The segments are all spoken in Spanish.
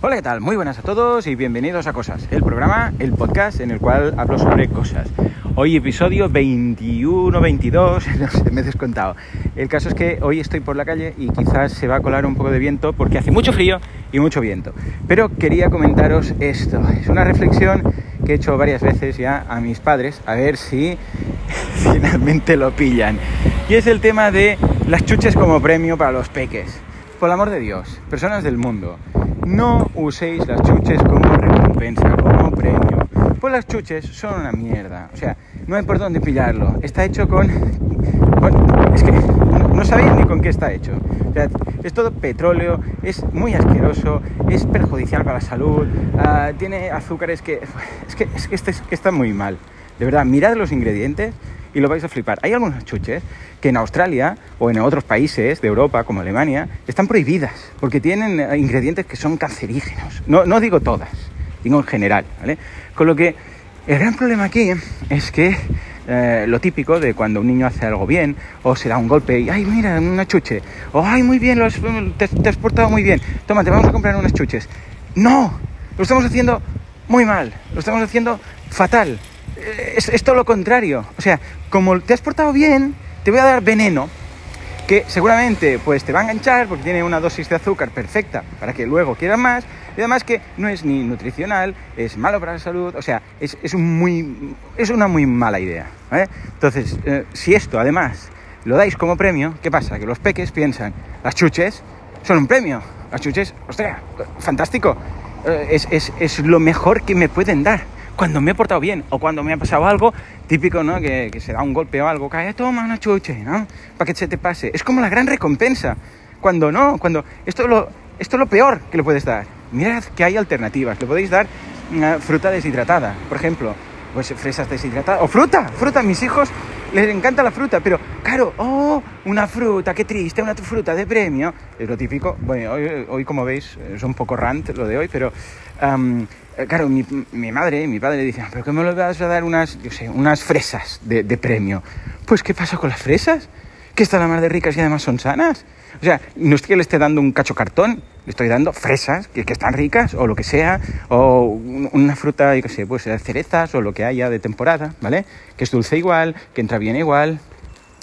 Hola, ¿qué tal? Muy buenas a todos y bienvenidos a Cosas, el programa, el podcast en el cual hablo sobre cosas. Hoy episodio 21, 22, no sé, me he descontado. El caso es que hoy estoy por la calle y quizás se va a colar un poco de viento porque hace mucho frío y mucho viento. Pero quería comentaros esto. Es una reflexión que he hecho varias veces ya a mis padres, a ver si finalmente lo pillan. Y es el tema de las chuches como premio para los peques. Por el amor de Dios, personas del mundo, no uséis las chuches como recompensa, como premio. Pues las chuches son una mierda. O sea, no hay por dónde pillarlo. Está hecho con... es que no, sabéis ni con qué está hecho. O sea, es todo petróleo, es muy asqueroso, es perjudicial para la salud, ah, tiene azúcares que... Es que, es que, este- es que está muy mal. De verdad, mirad los ingredientes y lo vais a flipar. Hay algunas chuches que en Australia o en otros países de Europa, como Alemania, están prohibidas porque tienen eh, ingredientes que son cancerígenos. No, no digo todas, digo en general, ¿vale? Con lo que el gran problema aquí es que eh, lo típico de cuando un niño hace algo bien o se da un golpe y, ay, mira, una chuche, o, ay, muy bien, lo has- te, te has portado muy bien, toma, te vamos a comprar unas chuches. No, lo estamos haciendo muy mal, lo estamos haciendo fatal. Eh, Es, todo lo contrario. O sea, como te has portado bien, te voy a dar veneno que seguramente pues te va a enganchar porque tiene una dosis de azúcar perfecta para que luego quieras más y además que no es ni nutricional, es malo para la salud, o sea, es, es un muy, es una muy mala idea. ¿vale? Entonces, eh, si esto además lo dais como premio, ¿qué pasa? Que los peques piensan, las chuches son un premio, las chuches, ostras, fantástico, eh, es, es, es lo mejor que me pueden dar cuando me he portado bien o cuando me ha pasado algo típico, ¿no? Que, se da un golpe o algo, cae, toma una chuche, ¿no? Para que se te pase. Es como la gran recompensa. Cuando no, cuando esto es lo, esto es lo peor que le puedes dar. Mirad que hay alternativas. Le podéis dar una fruta deshidratada, por ejemplo, pues fresas deshidratadas o fruta, fruta. Mis hijos les encanta la fruta, pero claro, oh, una fruta, qué triste, una fruta de premio. Es lo típico. Bueno, hoy, hoy como veis es un poco rant lo de hoy, pero eh, claro, mi, madre, mi padre dicen, pero ¿qué me vas a dar unas, yo sé, unas fresas de, de premio? Pues ¿qué pasa con las fresas? Que están la más de ricas y además son sanas. O sea, no es que le esté dando un cacho cartón, le estoy dando fresas que, que están ricas o lo que sea, o un- una fruta, yo qué sé, pues eh, cerezas o lo que haya de temporada, ¿vale? Que es dulce igual, que entra bien igual,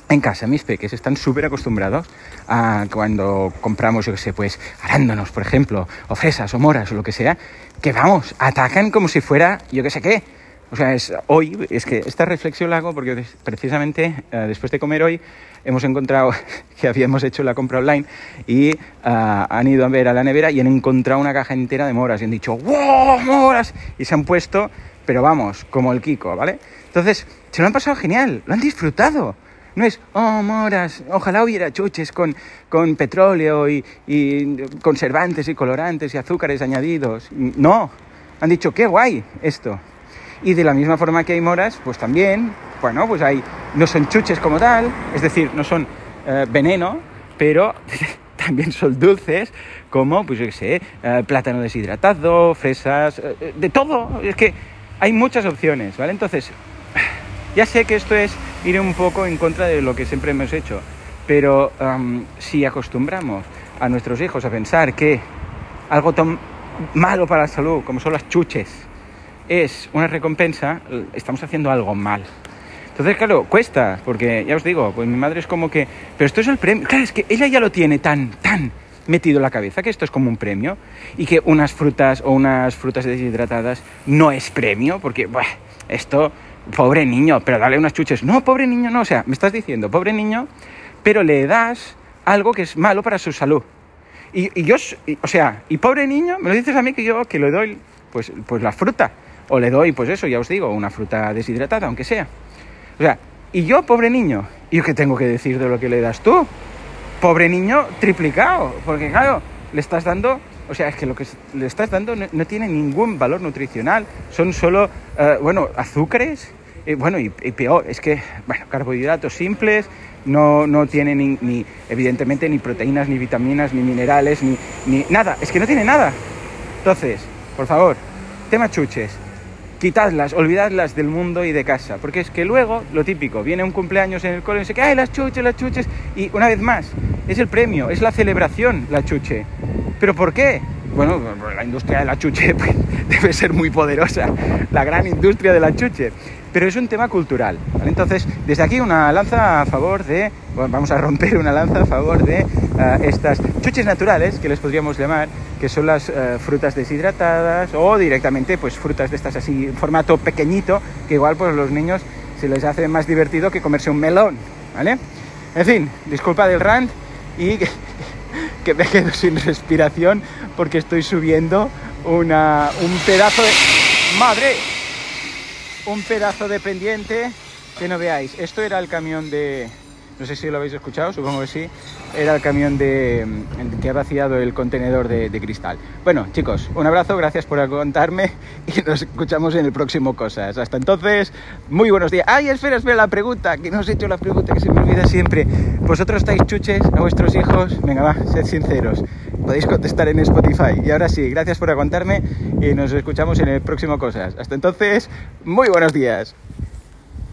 en casa mis peques están súper acostumbrados a cuando compramos, yo qué sé, pues arándanos, por ejemplo, o fresas, o moras, o lo que sea, que vamos, atacan como si fuera yo qué sé qué. O sea, es, hoy, es que esta reflexión la hago porque precisamente eh, después de comer hoy hemos encontrado que habíamos hecho la compra online y ah, han ido a ver a la nevera y han encontrado una caja entera de moras y han dicho, ¡wow, moras! Y se han puesto, pero vamos, como el Kiko, ¿vale? Entonces, se lo han pasado genial, lo han disfrutado. No es, oh, moras, ojalá hubiera chuches con, con petróleo y, y conservantes y colorantes y azúcares añadidos. No, han dicho, qué guay esto. Y de la misma forma que hay moras, pues también, bueno, pues hay, no son chuches como tal, es decir, no son eh, veneno, pero también son dulces, como, pues yo qué sé, eh, plátano deshidratado, fresas, eh, de todo. Es que hay muchas opciones, ¿vale? Entonces, ya sé que esto es ir un poco en contra de lo que siempre hemos hecho, pero si acostumbramos a nuestros hijos a pensar que algo tan malo para la salud como son las chuches es una recompensa, estamos haciendo algo mal. Entonces, claro, cuesta, porque ya os digo, pues mi madre es como que, pero esto es el premio. Claro, es que ella ya lo tiene tan, tan metido en la cabeza que esto es como un premio y que unas frutas o unas frutas deshidratadas no es premio, porque, buah, esto, pobre niño, pero dale unas chuches. No, pobre niño, no, o sea, me estás diciendo, pobre niño, pero le das algo que es malo para su salud. Y, yo, y- o sea, y pobre niño, me lo dices a mí que yo que le doy, pues, pues la fruta. O le doy, pues eso, ya os digo, una fruta deshidratada, aunque sea. O sea, y yo, pobre niño, ¿y qué tengo que decir de lo que le das tú? Pobre niño triplicado, porque claro, le estás dando, o sea, es que lo que le estás dando no, tiene ningún valor nutricional, son solo, eh, bueno, azúcares, bueno, y, y peor, es que, bueno, carbohidratos simples, no, no tiene ni, ni, evidentemente, ni proteínas, ni vitaminas, ni minerales, ni, ni nada, es que no tiene nada. Entonces, por favor, tema chuches, quitadlas, olvidadlas del mundo y de casa, porque es que luego, lo típico, viene un cumpleaños en el cole y dice que, ay, las chuches, las chuches, y una vez más, es el premio, es la celebración, la chuche. ¿Pero por qué? bueno, la industria de la chuche pues, debe ser muy poderosa, la gran industria de la chuche, pero es un tema cultural. ¿vale? Entonces, desde aquí una lanza a favor de, bueno, vamos a romper una lanza a favor de uh, estas chuches naturales, que les podríamos llamar, que son las uh, frutas deshidratadas o directamente pues frutas de estas así en formato pequeñito, que igual pues los niños se les hace más divertido que comerse un melón, ¿vale? En fin, disculpa del rant y que, que me quedo sin respiración porque estoy subiendo una, un pedazo de... ¡Madre! Un pedazo de pendiente que no veáis. Esto era el camión de... No sé si lo habéis escuchado, supongo que sí. Era el camión de, que ha vaciado el contenedor de, cristal. Bueno, chicos, un abrazo, gracias por aguantarme y nos escuchamos en el próximo Cosas. Hasta entonces, muy buenos días. ¡Ay, espera, espera la pregunta! Que no os he hecho la pregunta que se me olvida siempre. ¿Vosotros estáis chuches a vuestros hijos? Venga, va, sed sinceros. Podéis contestar en Spotify. Y ahora sí, gracias por aguantarme y nos escuchamos en el próximo Cosas. Hasta entonces, muy buenos días.